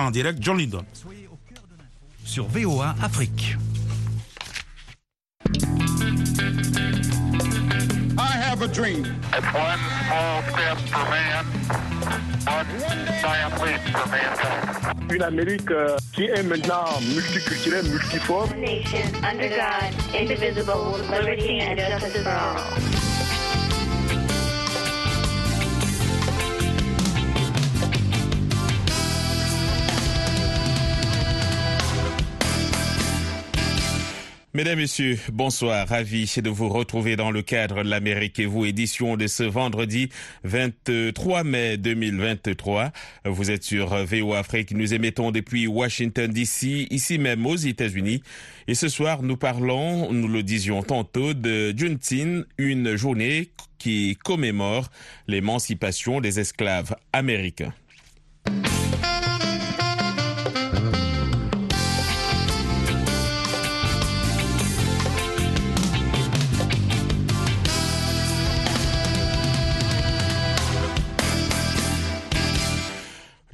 en direct, John Lydon. Sur VOA Afrique. I have a dream. It's one small step for man, one giant leap for mankind. Une Amérique euh, qui est maintenant multiculturelle, multiforme. nation under God, indivisible, with liberty and justice for all. Mesdames, Messieurs, bonsoir. Ravi de vous retrouver dans le cadre de l'Amérique et vous, édition de ce vendredi 23 mai 2023. Vous êtes sur VO Afrique. Nous émettons depuis Washington DC, ici même aux États-Unis. Et ce soir, nous parlons, nous le disions tantôt, de Juneteenth, une journée qui commémore l'émancipation des esclaves américains.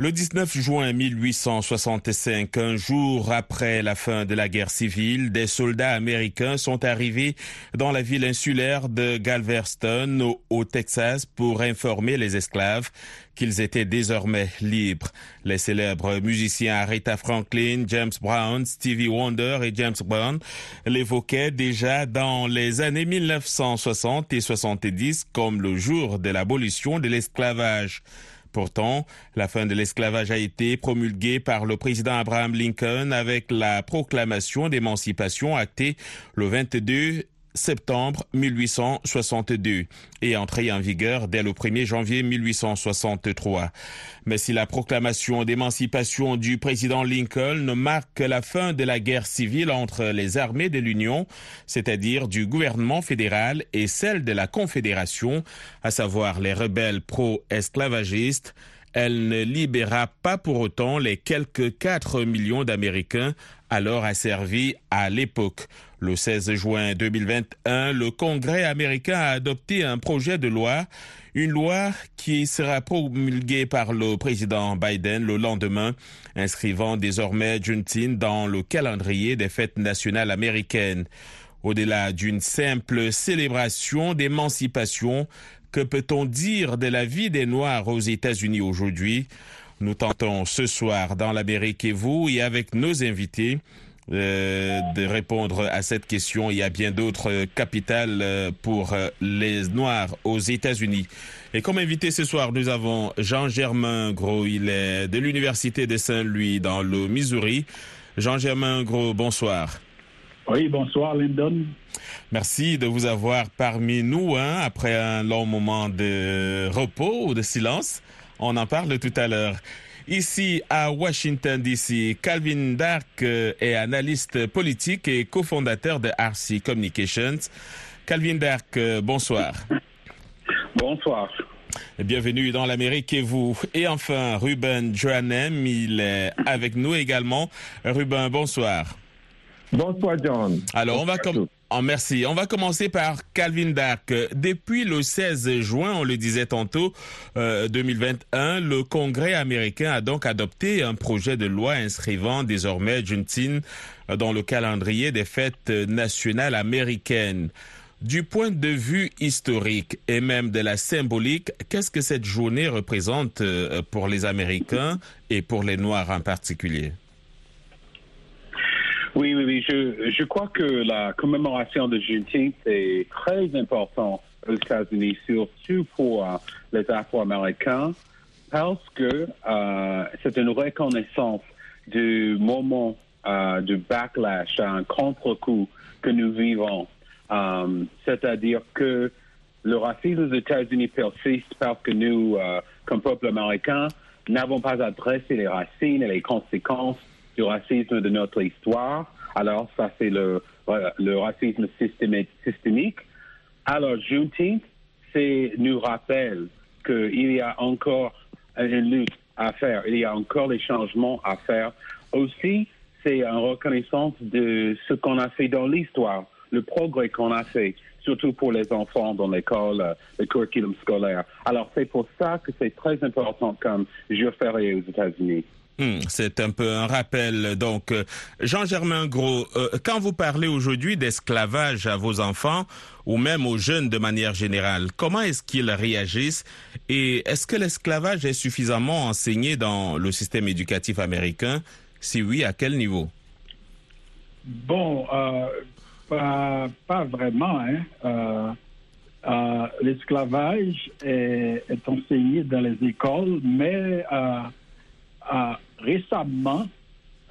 Le 19 juin 1865, un jour après la fin de la guerre civile, des soldats américains sont arrivés dans la ville insulaire de Galveston, au, Texas, pour informer les esclaves qu'ils étaient désormais libres. Les célèbres musiciens Aretha Franklin, James Brown, Stevie Wonder et James Brown l'évoquaient déjà dans les années 1960 et 70 comme le jour de l'abolition de l'esclavage. Pourtant, la fin de l'esclavage a été promulguée par le président Abraham Lincoln avec la proclamation d'émancipation actée le 22 septembre 1862 et entrée en vigueur dès le 1er janvier 1863. Mais si la proclamation d'émancipation du président Lincoln marque la fin de la guerre civile entre les armées de l'Union, c'est-à-dire du gouvernement fédéral et celle de la Confédération, à savoir les rebelles pro-esclavagistes, elle ne libéra pas pour autant les quelques 4 millions d'Américains alors asservis à l'époque. Le 16 juin 2021, le Congrès américain a adopté un projet de loi, une loi qui sera promulguée par le président Biden le lendemain, inscrivant désormais Juneteenth dans le calendrier des fêtes nationales américaines. Au-delà d'une simple célébration d'émancipation, que peut-on dire de la vie des Noirs aux États-Unis aujourd'hui? Nous tentons ce soir dans l'Amérique et vous et avec nos invités euh, de répondre à cette question. Il y a bien d'autres capitales euh, pour euh, les Noirs aux États-Unis. Et comme invité ce soir, nous avons Jean-Germain Gros. Il est de l'Université de Saint-Louis dans le Missouri. Jean-Germain Gros, bonsoir. Oui, bonsoir, Lyndon. Merci de vous avoir parmi nous hein, après un long moment de repos ou de silence. On en parle tout à l'heure. Ici à Washington, D.C., Calvin Dark est analyste politique et cofondateur de RC Communications. Calvin Dark, bonsoir. Bonsoir. Bienvenue dans l'Amérique et vous. Et enfin, Ruben Joannem, il est avec nous également. Ruben, bonsoir. Bonsoir, John. Alors, on va. Oh, merci. On va commencer par Calvin Dark. Depuis le 16 juin, on le disait tantôt, euh, 2021, le Congrès américain a donc adopté un projet de loi inscrivant désormais Juneteenth dans le calendrier des fêtes nationales américaines. Du point de vue historique et même de la symbolique, qu'est-ce que cette journée représente pour les Américains et pour les Noirs en particulier? Oui, oui, oui. Je, je crois que la commémoration de Juneteenth est très importante aux États-Unis, surtout pour euh, les Afro-Américains, parce que euh, c'est une reconnaissance du moment euh, du backlash, un contre-coup que nous vivons. C'est-à-dire que le racisme aux États-Unis persiste parce que nous, comme peuple américain, n'avons pas adressé les racines et les conséquences du racisme de notre histoire. Alors, ça, c'est le, le racisme systémique. Alors, Juneteenth, c'est nous rappelle qu'il y a encore une lutte à faire, il y a encore des changements à faire. Aussi, c'est une reconnaissance de ce qu'on a fait dans l'histoire, le progrès qu'on a fait, surtout pour les enfants dans l'école, le curriculum scolaire. Alors, c'est pour ça que c'est très important comme jour férié aux États-Unis. Hmm, c'est un peu un rappel. Donc, euh, Jean-Germain Gros, euh, quand vous parlez aujourd'hui d'esclavage à vos enfants ou même aux jeunes de manière générale, comment est-ce qu'ils réagissent et est-ce que l'esclavage est suffisamment enseigné dans le système éducatif américain? Si oui, à quel niveau? Bon, euh, pas, vraiment. Hein. L'esclavage est, est, enseigné dans les écoles, mais récemment,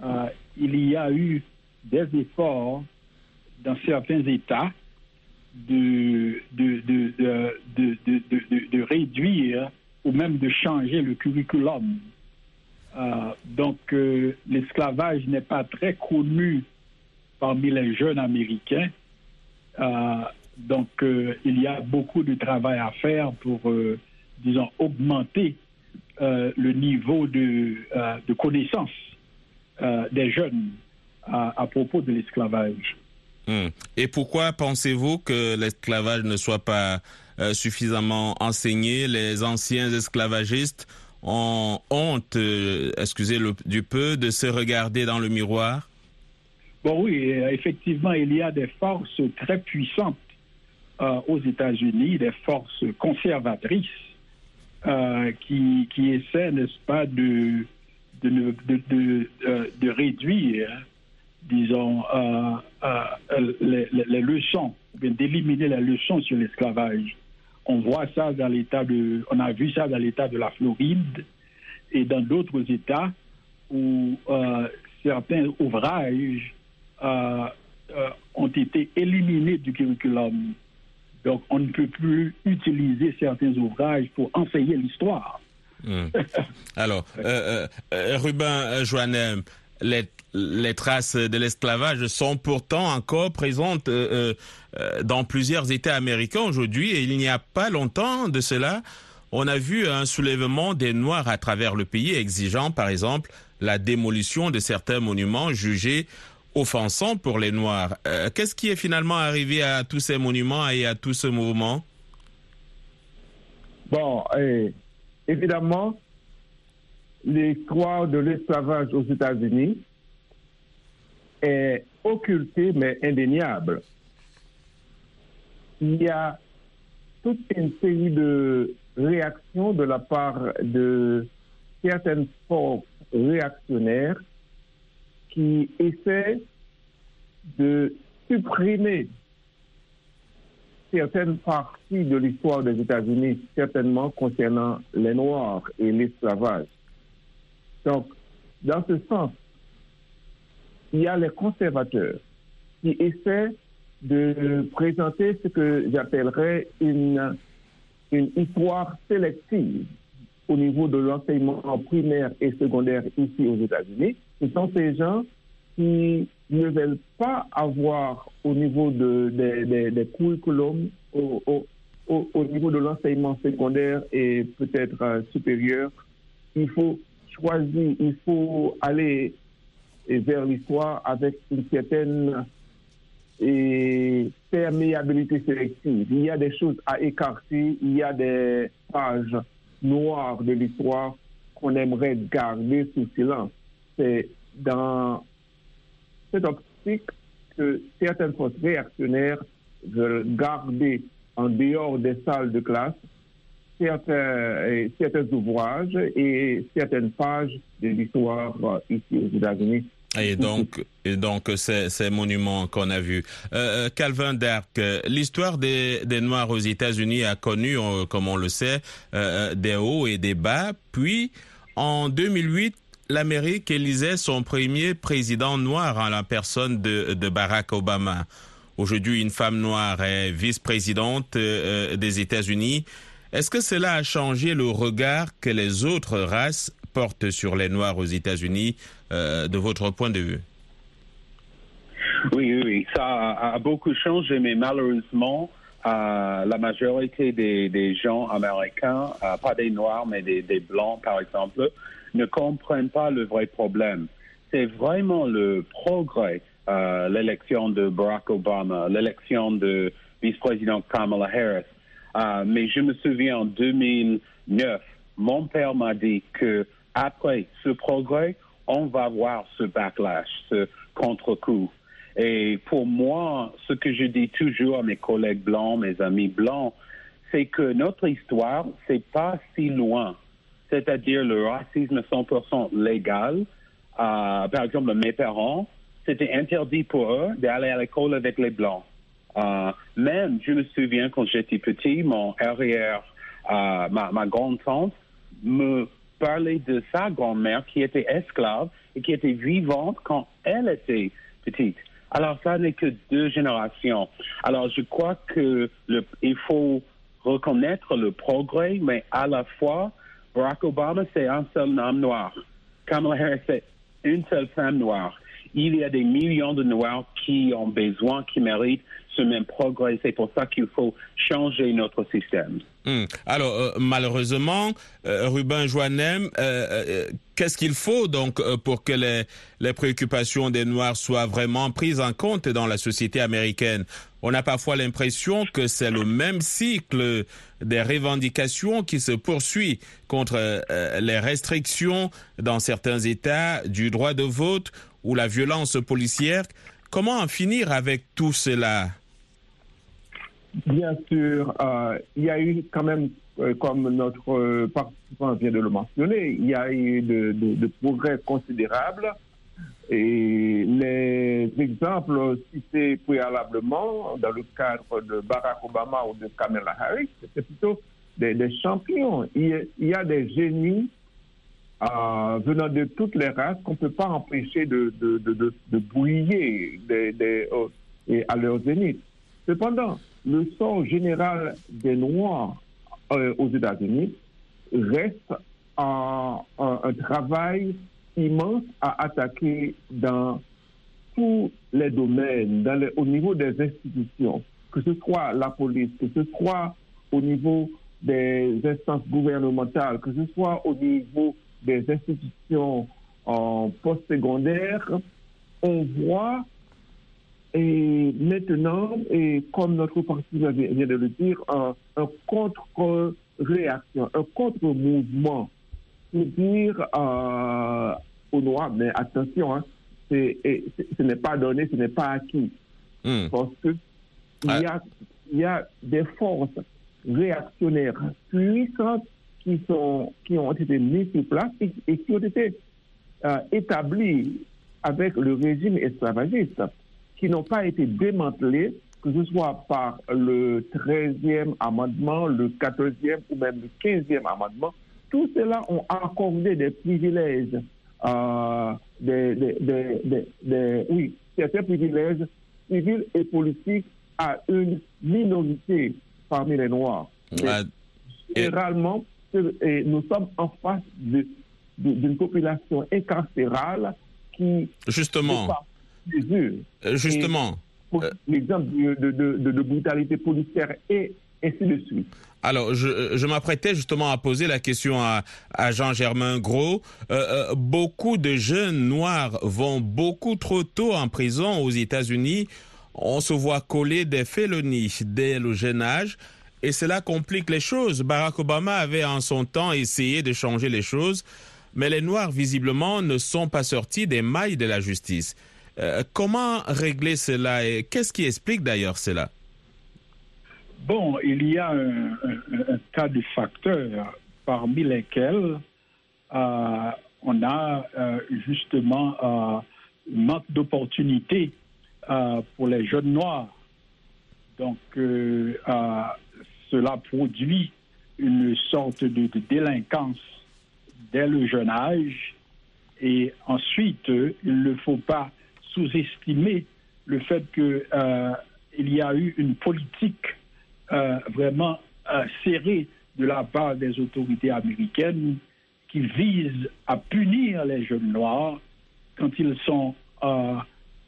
euh, il y a eu des efforts dans certains États de, de, de, de réduire ou même de changer le curriculum. Euh, donc, euh, l'esclavage n'est pas très connu parmi les jeunes Américains. donc, il y a beaucoup de travail à faire pour, disons, augmenter euh, le niveau de, euh, de connaissance euh, des jeunes à, propos de l'esclavage. Hmm. Et pourquoi pensez-vous que l'esclavage ne soit pas suffisamment enseigné? Les anciens esclavagistes ont honte, excusez le, du peu, de se regarder dans le miroir? Bon oui, effectivement, il y a des forces très puissantes aux États-Unis, des forces conservatrices euh, qui, essaie, n'est-ce pas, de, de, euh, de réduire, disons, euh, les, leçons, d'éliminer les leçons sur l'esclavage. On voit ça dans l'État de, on a vu ça dans l'État de la Floride et dans d'autres États où certains ouvrages ont été éliminés du curriculum. Donc, on ne peut plus utiliser certains ouvrages pour enseigner l'histoire. Hmm. Alors, euh, euh, Ruben Joannem, les, traces de l'esclavage sont pourtant encore présentes euh, dans plusieurs États américains aujourd'hui et il n'y a pas longtemps de cela, on a vu un soulèvement des Noirs à travers le pays exigeant, par exemple, la démolition de certains monuments jugés offensant pour les Noirs. Euh, qu'est-ce qui est finalement arrivé à tous ces monuments et à tout ce mouvement? Bon, évidemment, l'histoire de l'esclavage aux États-Unis est occultée mais indéniable. Il y a toute une série de réactions de la part de certaines forces réactionnaires qui essaie de supprimer certaines parties de l'histoire des États-Unis, certainement concernant les Noirs et l'esclavage. Donc, dans ce sens, il y a les conservateurs qui essaient de présenter ce que j'appellerais une, une histoire sélective au niveau de l'enseignement primaire et secondaire ici aux États-Unis, ce sont ces gens qui ne veulent pas avoir au niveau de, des curriculums, au, au, niveau de l'enseignement secondaire et peut-être euh, supérieur, il faut choisir, il faut aller vers l'histoire avec une certaine perméabilité sélective. Il y a des choses à écarter, il y a des pages noires de l'histoire qu'on aimerait garder sous silence. C'est dans cette optique que certaines forces réactionnaires veulent garder en dehors des salles de classe certains, ouvrages et certaines pages de l'histoire ici aux États-Unis. Et donc, donc ces, monuments qu'on a vus. Euh, euh Calvin Dark, l'histoire des, Noirs aux États-Unis a connu, euh, comme on le sait, des hauts et des bas. Puis, en 2008, l'Amérique élisait son premier président noir en la personne de, Barack Obama. Aujourd'hui, une femme noire est vice-présidente euh, des États-Unis. Est-ce que cela a changé le regard que les autres races portent sur les Noirs aux États-Unis, euh, de votre point de vue? Oui, oui, oui. ça a, beaucoup changé, mais malheureusement, euh, la majorité des, gens américains, euh, pas des Noirs, mais des Blancs, par exemple, ne comprennent pas le vrai problème. C'est vraiment le progrès, euh, l'élection de Barack Obama, l'élection de vice-président Kamala Harris. Euh, mais je me souviens en 2009, mon père m'a dit que après ce progrès, on va voir ce backlash, ce contre-coup. Et pour moi, ce que je dis toujours à mes collègues blancs, mes amis blancs, c'est que notre histoire, c'est pas si loin. C'est-à-dire le racisme 100% légal. Euh, par exemple, mes parents, c'était interdit pour eux d'aller à l'école avec les blancs. Euh, même, je me souviens quand j'étais petit, mon arrière, euh, ma, ma grande-tante me parlait de sa grand-mère qui était esclave et qui était vivante quand elle était petite. Alors, ça n'est que deux générations. Alors, je crois que il faut reconnaître le progrès, mais à la fois, Barack Obama, c'est un seul homme noir. Kamala Harris, c'est une seule femme noire. Il y a des millions de Noirs qui ont besoin, qui méritent ce même progrès. C'est pour ça qu'il faut changer notre système. Hmm. Alors, euh, malheureusement, euh, Ruben Joannem, euh, qu'est-ce qu'il faut donc pour que les préoccupations des Noirs soient vraiment prises en compte dans la société américaine? On a parfois l'impression que c'est le même cycle des revendications qui se poursuit contre euh, les restrictions dans certains États du droit de vote ou la violence policière. Comment en finir avec tout cela? Bien sûr, euh, il y a eu quand même, euh, comme notre participant vient de le mentionner, il y a eu de- de progrès considérables. Et les exemples cités préalablement dans le cadre de Barack Obama ou de Kamala Harris, c'est plutôt des, champions. Il y, a, des génies euh, venant de toutes les races qu'on ne peut pas empêcher de, de, à leur zénith. Cependant, le sort général des Noirs euh, aux États-Unis reste un travail immense à attaquer dans tous les domaines, au niveau des institutions, que ce soit la police, que ce soit au niveau des instances gouvernementales, que ce soit au niveau des institutions postsecondaire, on voit et maintenant, et comme notre parti vient de le dire, un, un contre-réaction, un contre-mouvement pour dire euh, aux Noirs, mais attention, hein, et ce n'est pas donné, ce n'est pas acquis. Hmm. Parce que il y, a, y a des forces réactionnaires puissantes qui, sont, qui ont été mises sur place et, et qui ont été euh, établies avec le régime esclavagiste, qui n'ont pas été démantelées, que ce soit par le 13e amendement, le 14e ou même le 15e amendement. Tous ceux-là ont accordé des privilèges, euh, des, des, des, des- oui, certains privilèges civils et politiques à une minorité parmi les Noirs. Et- généralement, et nous sommes en face d'une population incarcérale qui Justement. Euh, Justement. Pour l'exemple de, de, de, de- de brutalité policière et ainsi de suite. Alors, je, je m'apprêtais justement à poser la question à, à Jean-Germain Gros. Euh, euh, beaucoup de jeunes noirs vont beaucoup trop tôt en prison aux États-Unis. On se voit coller des félonies dès le jeune âge. Et cela complique les choses. Barack Obama avait en son temps essayé de changer les choses, mais les Noirs, visiblement, ne sont pas sortis des mailles de la justice. Euh, comment régler cela et qu'est-ce qui explique d'ailleurs cela? Bon, il y a un, un- un tas de facteurs parmi lesquels euh, on a euh, justement euh, manque d'opportunités euh, pour les jeunes noirs. Donc, euh, cela produit une sorte de, de délinquance dès le jeune âge. Et ensuite, il ne faut pas sous-estimer le fait qu'il y a eu une politique vraiment euh, serrée de la part des autorités américaines qui vise à punir les jeunes noirs quand ils sont euh,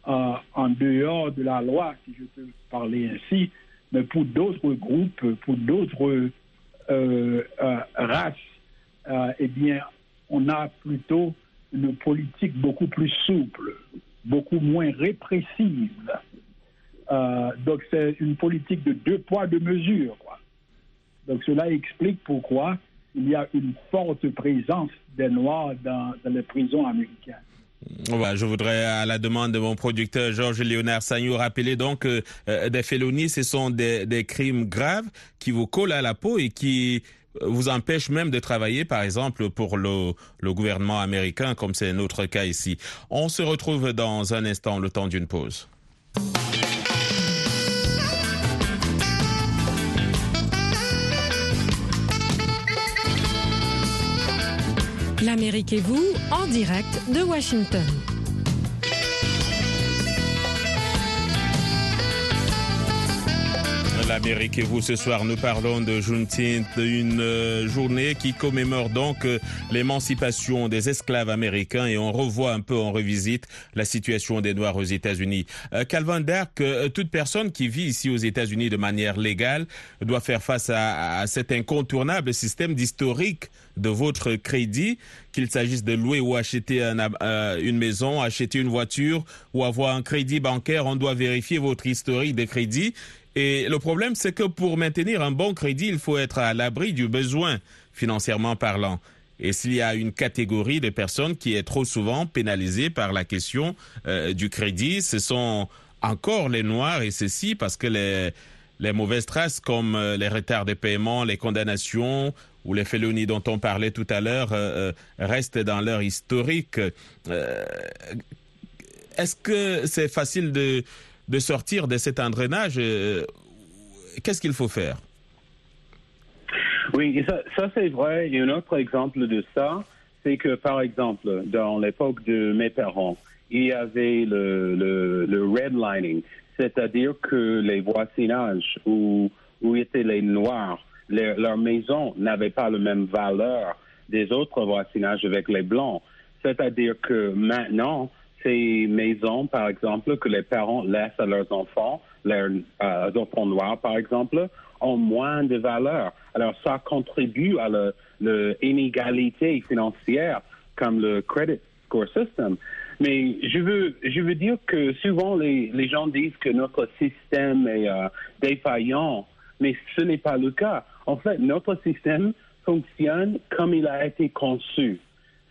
euh, en dehors de la loi, si je peux parler ainsi, mais pour d'autres groupes, pour d'autres euh, euh, races, euh, eh bien, on a plutôt une politique beaucoup plus souple, beaucoup moins répressive. Euh, donc c'est une politique de deux poids, deux mesures. Donc cela explique pourquoi il y a une forte présence des Noirs dans, les prisons américaines. Je voudrais, à la demande de mon producteur Georges Léonard Sagnou, rappeler donc que euh, des félonies, ce sont des, crimes graves qui vous collent à la peau et qui vous empêchent même de travailler, par exemple, pour le gouvernement américain, comme c'est notre cas ici. On se retrouve dans un instant, le temps d'une pause. L'Amérique et vous, en direct de Washington. L'Amérique et vous, ce soir, nous parlons de Juneteenth, une euh, journée qui commémore donc euh, l'émancipation des esclaves américains et on revoit un peu, on revisite la situation des Noirs aux États-Unis. Euh, Calvin Dark, toute personne qui vit ici aux États-Unis de manière légale doit faire face à cet incontournable système d'historique de votre crédit, qu'il s'agisse de louer ou acheter euh, une maison, acheter une voiture ou avoir un crédit bancaire, on doit vérifier votre historique de crédit. Et le problème, c'est que pour maintenir un bon crédit, il faut être à l'abri du besoin, financièrement parlant. Et s'il y a une catégorie de personnes qui est trop souvent pénalisée par la question euh, du crédit, ce sont encore les Noirs, et ceci parce que les, les mauvaises traces comme euh, les retards de paiement, les condamnations ou les félonies dont on parlait tout à l'heure euh, restent dans leur historique. Est-ce que c'est facile de de sortir de cet engrenage, euh, qu'est-ce qu'il faut faire? Oui, ça, c'est vrai. Et un autre exemple de ça, c'est que, par exemple, dans l'époque de mes parents, il y avait le, le redlining, c'est-à-dire que les voisinages où, où étaient les Noirs, les, leurs maisons n'avaient pas la même valeur des autres voisinages avec les Blancs. C'est-à-dire que maintenant, ces maisons, par exemple, que les parents laissent à leurs enfants, leurs euh, enfants noirs, par exemple, ont moins de valeur. Alors, ça contribue à l'inégalité financière, comme le credit score system. Mais je veux, je veux dire que souvent les, les gens disent que notre système est euh, défaillant, mais ce n'est pas le cas. En fait, notre système fonctionne comme il a été conçu.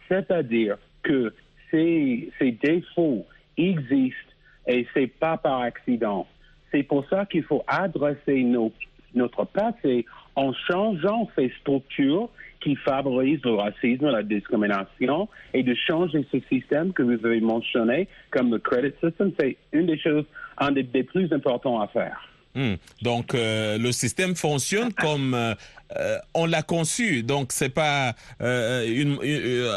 C'est-à-dire que ces, ces défauts existent et c'est pas par accident. C'est pour ça qu'il faut adresser nos, notre passé en changeant ces structures qui favorisent le racisme, la discrimination, et de changer ce système que vous avez mentionné, comme le credit system, c'est une des choses, un des, des plus importants à faire. Hmm. Donc euh, le système fonctionne comme euh, euh, on l'a conçu. Donc c'est pas une, une,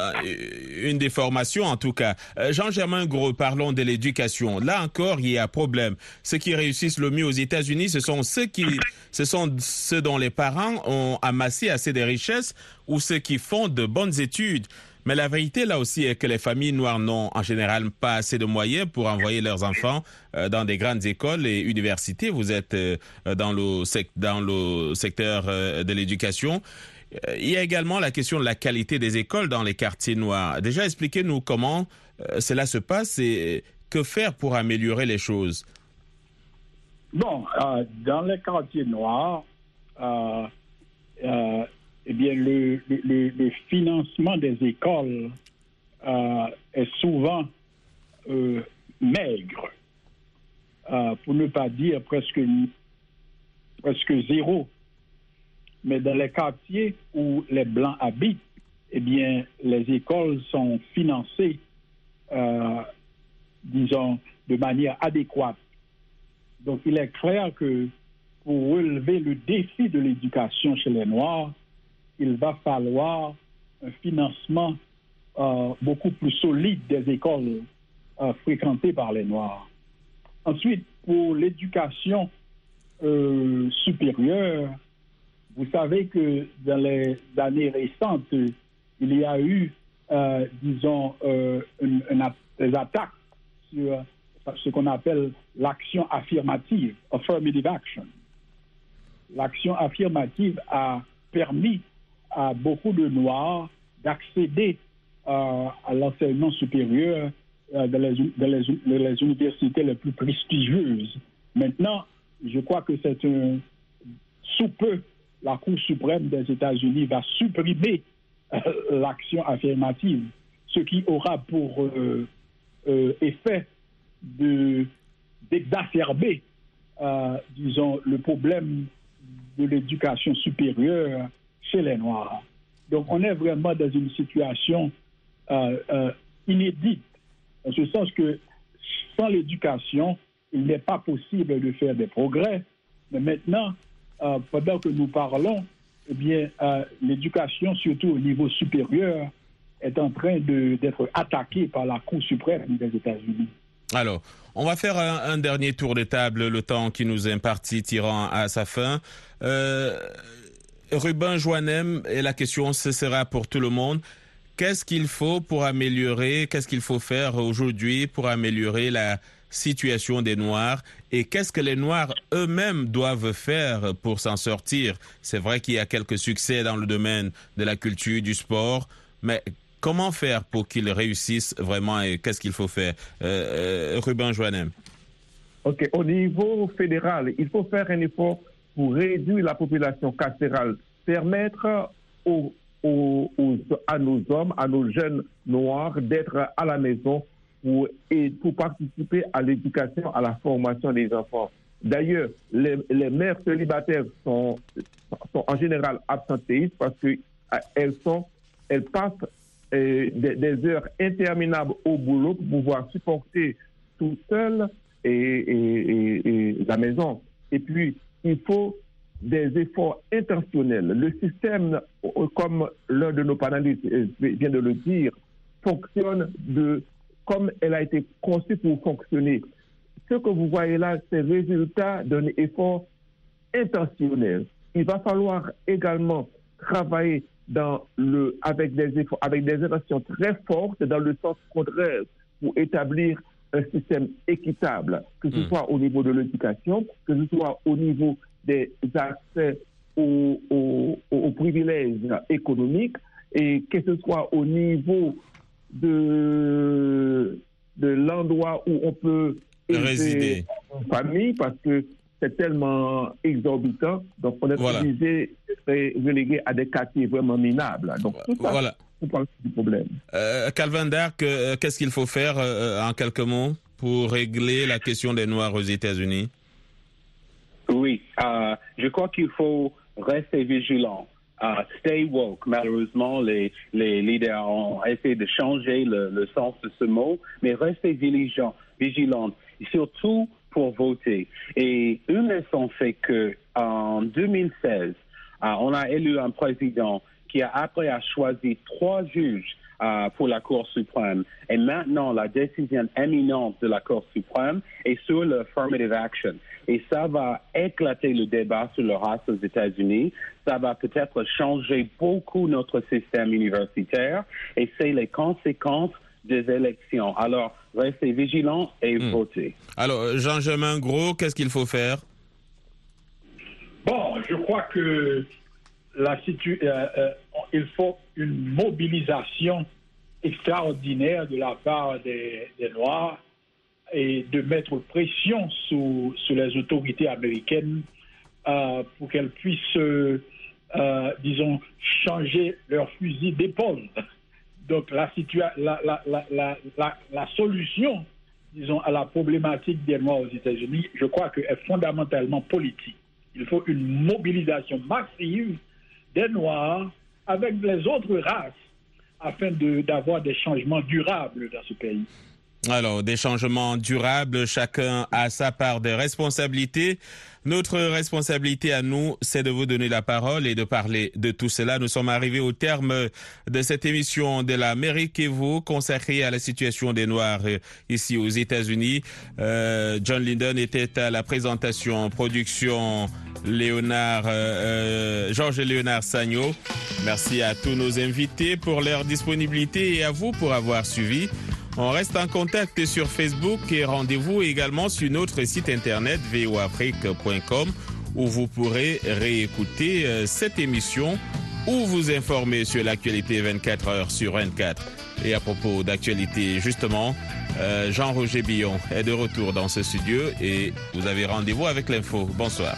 une, déformation en tout cas. Jean-Germain Gros, parlons de l'éducation. Là encore, il y a problème. Ceux qui réussissent le mieux aux États-Unis, ce sont ceux qui, ce sont ceux dont les parents ont amassé assez de richesses ou ceux qui font de bonnes études. Mais la vérité là aussi est que les familles noires n'ont en général pas assez de moyens pour envoyer leurs enfants euh, dans des grandes écoles et universités. Vous êtes euh, dans, le secteur euh, de l'éducation. Il y a également la question de la qualité des écoles dans les quartiers noirs. Déjà, expliquez-nous comment cela se passe et que faire pour améliorer les choses. Bon, dans les quartiers noirs, eh bien, le, le, le, financement des écoles euh, est souvent euh, maigre, euh, pour ne pas dire presque, presque zéro. Mais dans les quartiers où les Blancs habitent, eh bien, les écoles sont financées, euh, disons, de manière adéquate. Donc, il est clair que pour relever le défi de l'éducation chez les Noirs, il va falloir un financement euh, beaucoup plus solide des écoles euh, fréquentées par les Noirs. Ensuite, pour l'éducation euh, supérieure, vous savez que dans les années récentes, il y a eu, disons, des attaques sur ce qu'on appelle l'action affirmative, affirmative action. L'action affirmative a permis à beaucoup de Noirs d'accéder euh, à l'enseignement supérieur euh, dans, les, universités les plus prestigieuses. Maintenant, je crois que c'est un sous peu la Cour suprême des États-Unis va supprimer euh, l'action affirmative, ce qui aura pour effet de d'exacerber, disons, le problème de l'éducation supérieure chez les Noirs. Donc, on est vraiment dans une situation euh, euh, inédite, en ce sens que sans l'éducation, il n'est pas possible de faire des progrès. Mais maintenant, euh, pendant que nous parlons, eh bien, l'éducation, surtout au niveau supérieur, est en train d'être attaquée par la Cour suprême des États-Unis. Alors, on va faire un, dernier tour de table, le temps qui nous est imparti tirant à sa fin. Ruben Joannem, et la question, sera pour tout le monde. Qu'est-ce qu'il faut pour améliorer, qu'est-ce qu'il faut faire aujourd'hui pour améliorer la situation des Noirs? Et qu'est-ce que les Noirs eux-mêmes doivent faire pour s'en sortir? C'est vrai qu'il y a quelques succès dans le domaine de la culture, du sport, mais comment faire pour qu'ils réussissent vraiment et qu'est-ce qu'il faut faire? Euh, euh, Ruben Joannem. OK. Au niveau fédéral, il faut faire un effort pour réduire la population carcérale, permettre à nos hommes, à nos jeunes noirs d'être à la maison pour, et pour participer à l'éducation, à la formation des enfants. D'ailleurs, les, mères célibataires sont, en général absentéistes parce qu'elles sont, elles passent euh, des, heures interminables au boulot pour pouvoir supporter tout seul et- et la maison. Et puis, il faut des efforts intentionnels. Le système, euh, comme l'un de nos panélistes euh, vient de le dire, fonctionne de comme elle a été conçue pour fonctionner. Ce que vous voyez là, c'est le résultat d'un effort intentionnel. Il va falloir également travailler dans le, avec, des efforts, avec des intentions très fortes dans le sens contraire pour établir un système équitable, que ce Mm. soit au niveau de l'éducation, que ce soit au niveau des accès aux, aux- aux privilèges économiques et que ce soit au niveau de, de l'endroit où on peut Résider. une famille parce que c'est tellement exorbitant. Donc, on est Voilà. obligé d'être relégué à des quartiers vraiment minables. Donc, tout ça, Voilà. C'est partie du problème. Euh, Calvin Dark, euh, qu'est-ce qu'il faut faire euh, en quelques mots pour régler la question des Noirs aux États-Unis? Oui, euh, je crois qu'il faut rester vigilant. Euh, stay woke. Malheureusement, les, les leaders ont essayé de changer le, le sens de ce mot, mais rester vigilant, vigilant, surtout pour voter. Et une leçon fait que en 2016, euh, on a élu un président qui a après a choisi trois juges euh, pour la Cour suprême. Et maintenant, la décision éminente de la Cour suprême est sur l'affirmative action. Et ça va éclater le débat sur le race aux États-Unis. Ça va peut-être changer beaucoup notre système universitaire. Et c'est les conséquences des élections. Alors, restez vigilants et Hmm. votez. Alors, Jean-Germain Gros, qu'est-ce qu'il faut faire? Bon, je crois que la situ- euh, euh, il faut une mobilisation extraordinaire de la part des, Noirs et de mettre pression sur, sur les autorités américaines euh, pour qu'elles puissent, euh, disons, changer leur fusil d'épaule. Donc la, la, la, la solution, disons, à la problématique des Noirs aux États-Unis, je crois qu'elle est fondamentalement politique. Il faut une mobilisation massive des Noirs avec les autres races afin de- d'avoir des changements durables dans ce pays. Alors, des changements durables, chacun a sa part de responsabilité. Notre responsabilité à nous, c'est de vous donner la parole et de parler de tout cela. Nous sommes arrivés au terme de cette émission de l'Amérique et vous, consacrée à la situation des Noirs euh, ici aux États-Unis. Euh, John Linden était à la présentation, production Léonard, euh, euh, Georges Léonard Sagno. Merci à tous nos invités pour leur disponibilité et à vous pour avoir suivi. On reste en contact sur Facebook et rendez-vous également sur notre site internet voafrique.com où vous pourrez réécouter euh, cette émission ou vous informer sur l'actualité 24 heures sur 24. Et à propos d'actualité, justement, euh, Jean-Roger Billon est de retour dans ce studio et vous avez rendez-vous avec l'info. Bonsoir.